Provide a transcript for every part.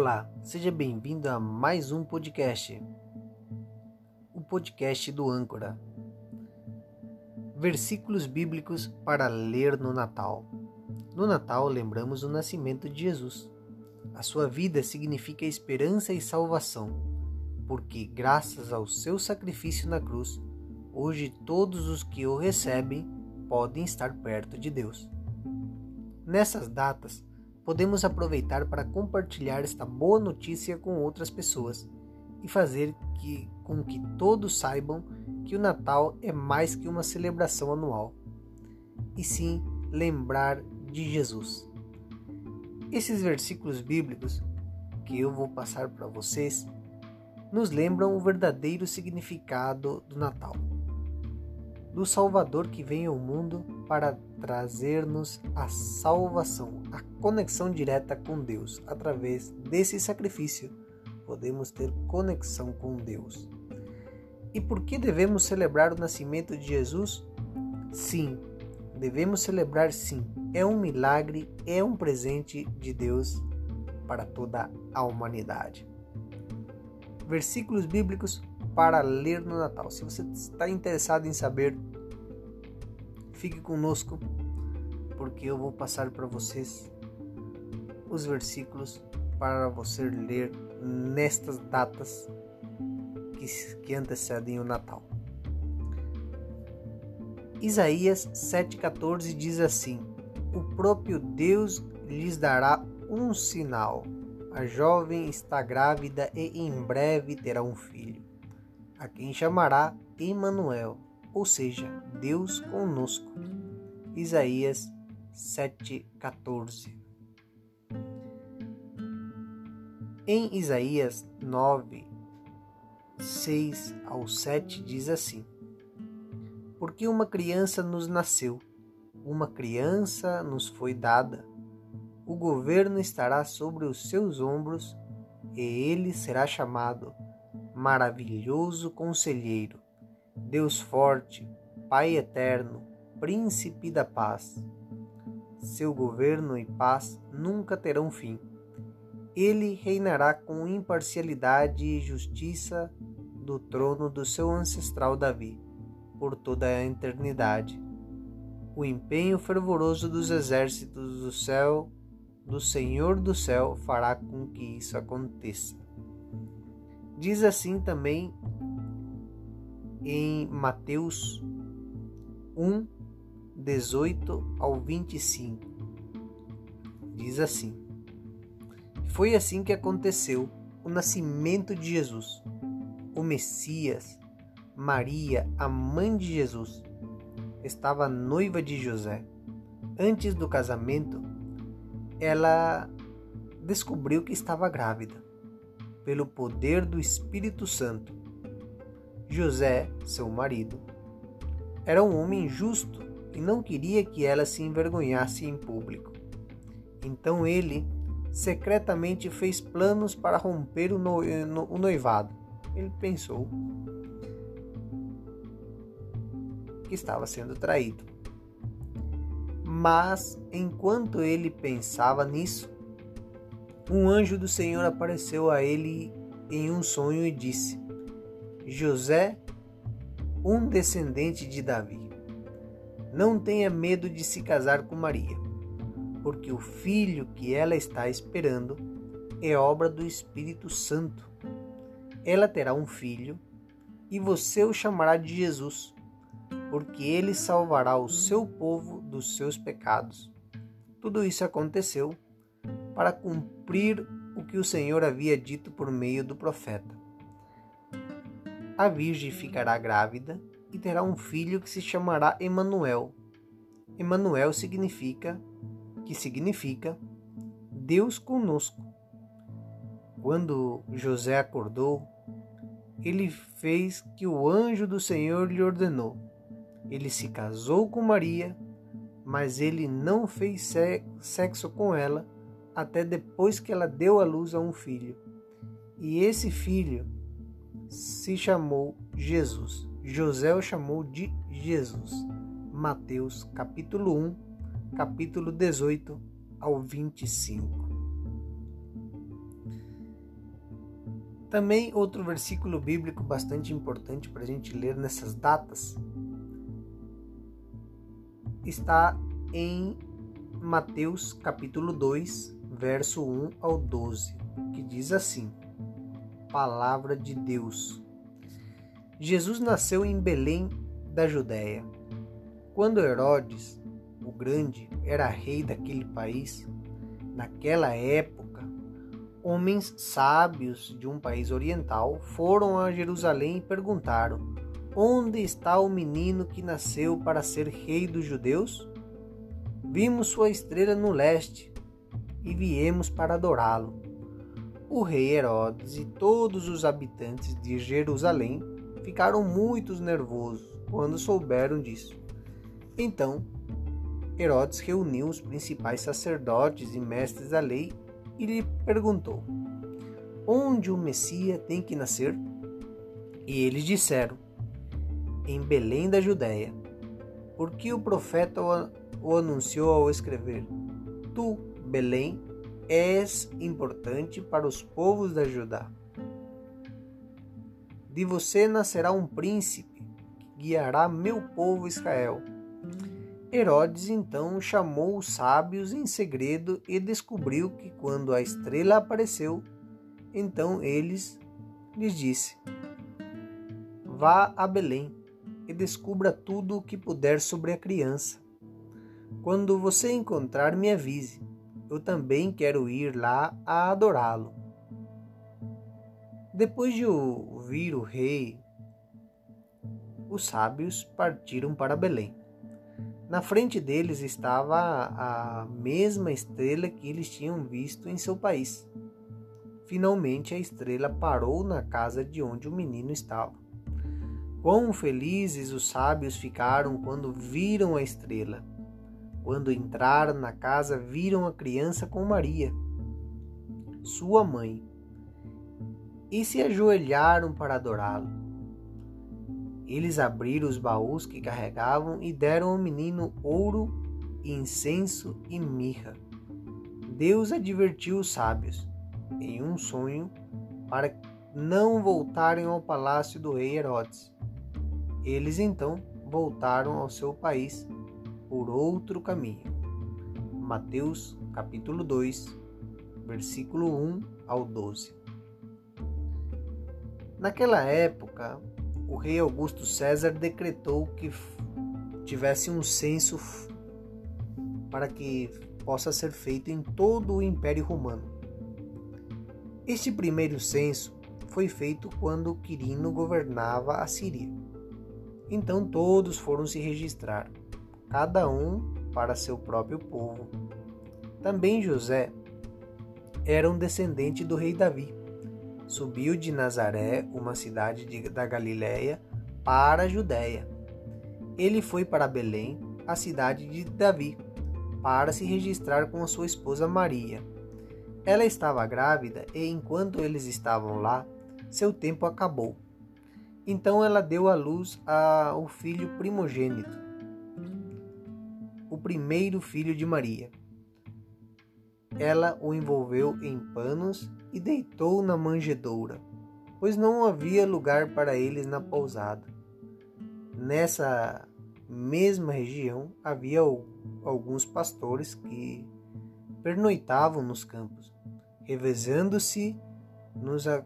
Olá, seja bem-vindo a mais um podcast. O podcast do Âncora. Versículos bíblicos para ler no Natal. No Natal lembramos o nascimento de Jesus. A sua vida significa esperança e salvação, porque graças ao seu sacrifício na cruz, hoje todos os que o recebem podem estar perto de Deus. Nessas datas, podemos aproveitar para compartilhar esta boa notícia com outras pessoas e fazer que, com que todos saibam que o Natal é mais que uma celebração anual, e sim lembrar de Jesus. Esses versículos bíblicos que eu vou passar para vocês nos lembram o verdadeiro significado do Natal do Salvador que vem ao mundo para trazer-nos a salvação, a conexão direta com Deus. Através desse sacrifício, podemos ter conexão com Deus. E por que devemos celebrar o nascimento de Jesus? Sim, devemos celebrar sim. É um milagre, é um presente de Deus para toda a humanidade. Versículos bíblicos para ler no Natal. Se você está interessado em saber, fique conosco, porque eu vou passar para vocês os versículos para você ler nestas datas que, que antecedem o Natal. Isaías 7,14 diz assim: O próprio Deus lhes dará um sinal. A jovem está grávida e em breve terá um filho a quem chamará Emmanuel, ou seja, Deus conosco. Isaías 7:14. Em Isaías 9, 6 ao 7 diz assim: Porque uma criança nos nasceu, uma criança nos foi dada, o governo estará sobre os seus ombros e ele será chamado maravilhoso conselheiro, Deus forte, Pai eterno, príncipe da paz. Seu governo e paz nunca terão fim. Ele reinará com imparcialidade e justiça do trono do seu ancestral Davi, por toda a eternidade. O empenho fervoroso dos exércitos do céu, do Senhor do céu, fará com que isso aconteça. Diz assim também em Mateus 1, 18 ao 25. Diz assim: Foi assim que aconteceu o nascimento de Jesus, o Messias. Maria, a mãe de Jesus, estava noiva de José. Antes do casamento, ela descobriu que estava grávida pelo poder do Espírito Santo. José, seu marido, era um homem justo e não queria que ela se envergonhasse em público. Então ele secretamente fez planos para romper o, noivado. Ele pensou que estava sendo traído. Mas enquanto ele pensava nisso, um anjo do Senhor apareceu a ele em um sonho e disse: José, um descendente de Davi, não tenha medo de se casar com Maria, porque o filho que ela está esperando é obra do Espírito Santo. Ela terá um filho e você o chamará de Jesus, porque ele salvará o seu povo dos seus pecados. Tudo isso aconteceu para cumprir o que o Senhor havia dito por meio do profeta. A virgem ficará grávida e terá um filho que se chamará Emanuel. Emanuel significa que significa Deus conosco. Quando José acordou, ele fez que o anjo do Senhor lhe ordenou. Ele se casou com Maria, mas ele não fez sexo com ela até depois que ela deu à luz a um filho. E esse filho se chamou Jesus. José o chamou de Jesus. Mateus capítulo 1, capítulo 18 ao 25. Também outro versículo bíblico bastante importante para a gente ler nessas datas está em Mateus capítulo 2, verso 1 ao 12, que diz assim: Palavra de Deus. Jesus nasceu em Belém da Judéia. Quando Herodes, o Grande, era rei daquele país, naquela época, homens sábios de um país oriental foram a Jerusalém e perguntaram: Onde está o menino que nasceu para ser rei dos judeus? Vimos sua estrela no leste e viemos para adorá-lo. O rei Herodes e todos os habitantes de Jerusalém ficaram muito nervosos quando souberam disso. Então, Herodes reuniu os principais sacerdotes e mestres da lei e lhe perguntou: Onde o Messias tem que nascer? E eles disseram: Em Belém da Judéia, porque o profeta o anunciou ao escrever: Tu, Belém, és importante para os povos da Judá. De você nascerá um príncipe que guiará meu povo Israel. Herodes então chamou os sábios em segredo e descobriu que quando a estrela apareceu, então eles lhes disse: Vá a Belém e descubra tudo o que puder sobre a criança. Quando você encontrar, me avise. Eu também quero ir lá a adorá-lo. Depois de ouvir o rei, os sábios partiram para Belém. Na frente deles estava a mesma estrela que eles tinham visto em seu país. Finalmente a estrela parou na casa de onde o menino estava. Quão felizes os sábios ficaram quando viram a estrela. Quando entraram na casa, viram a criança com Maria, sua mãe, e se ajoelharam para adorá-lo. Eles abriram os baús que carregavam e deram ao menino ouro, incenso e mirra. Deus advertiu os sábios, em um sonho, para não voltarem ao palácio do rei Herodes. Eles então voltaram ao seu país por outro caminho. Mateus capítulo 2, versículo 1 ao 12. Naquela época, o rei Augusto César decretou que tivesse um censo para que possa ser feito em todo o Império Romano. Este primeiro censo foi feito quando Quirino governava a Síria. Então todos foram se registrar cada um para seu próprio povo. Também José era um descendente do rei Davi. Subiu de Nazaré, uma cidade de, da Galiléia, para a Judéia. Ele foi para Belém, a cidade de Davi, para se registrar com a sua esposa Maria. Ela estava grávida e, enquanto eles estavam lá, seu tempo acabou. Então ela deu à luz ao filho primogênito primeiro filho de Maria. Ela o envolveu em panos e deitou na manjedoura, pois não havia lugar para eles na pousada. Nessa mesma região havia alguns pastores que pernoitavam nos campos, revezando-se nos a...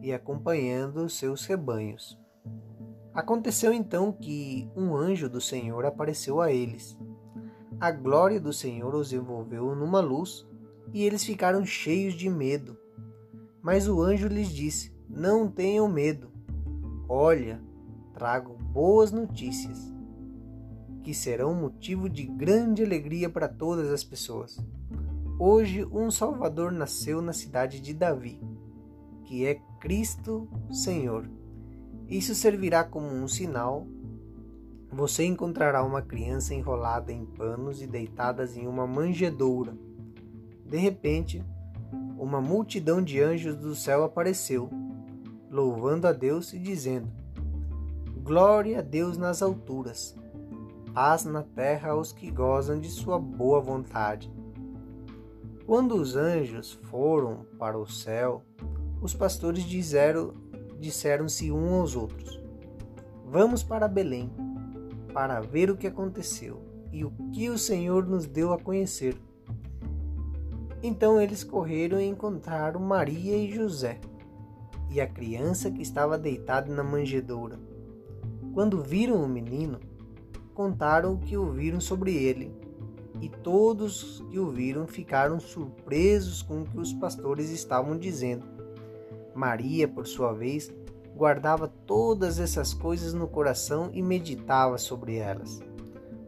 e acompanhando seus rebanhos. Aconteceu então que um anjo do Senhor apareceu a eles. A glória do Senhor os envolveu numa luz e eles ficaram cheios de medo. Mas o anjo lhes disse: Não tenham medo. Olha, trago boas notícias, que serão motivo de grande alegria para todas as pessoas. Hoje um Salvador nasceu na cidade de Davi, que é Cristo Senhor. Isso servirá como um sinal. Você encontrará uma criança enrolada em panos e deitadas em uma manjedoura. De repente, uma multidão de anjos do céu apareceu, louvando a Deus e dizendo: Glória a Deus nas alturas, paz na terra aos que gozam de sua boa vontade. Quando os anjos foram para o céu, os pastores disseram, disseram-se uns aos outros: Vamos para Belém para ver o que aconteceu e o que o Senhor nos deu a conhecer. Então eles correram e encontraram Maria e José e a criança que estava deitada na manjedoura. Quando viram o menino, contaram o que ouviram sobre ele, e todos que o viram ficaram surpresos com o que os pastores estavam dizendo. Maria, por sua vez, guardava todas essas coisas no coração e meditava sobre elas.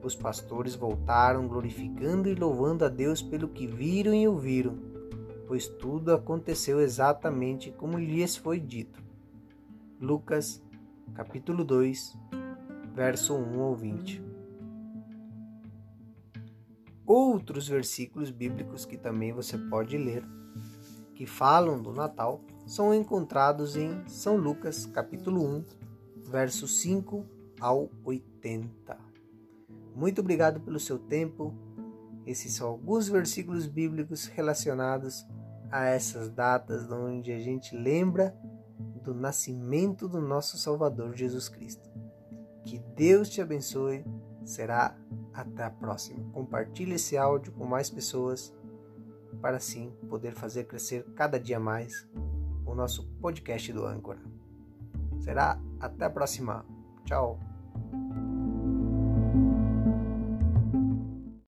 Os pastores voltaram glorificando e louvando a Deus pelo que viram e ouviram, pois tudo aconteceu exatamente como lhes foi dito. Lucas, capítulo 2, verso 1 ao 20. Outros versículos bíblicos que também você pode ler, que falam do Natal, são encontrados em São Lucas, capítulo 1, versos 5 ao 80. Muito obrigado pelo seu tempo. Esses são alguns versículos bíblicos relacionados a essas datas onde a gente lembra do nascimento do nosso Salvador Jesus Cristo. Que Deus te abençoe. Será até a próxima. Compartilhe esse áudio com mais pessoas para assim poder fazer crescer cada dia mais o nosso podcast do Âncora. Será até a próxima. Tchau.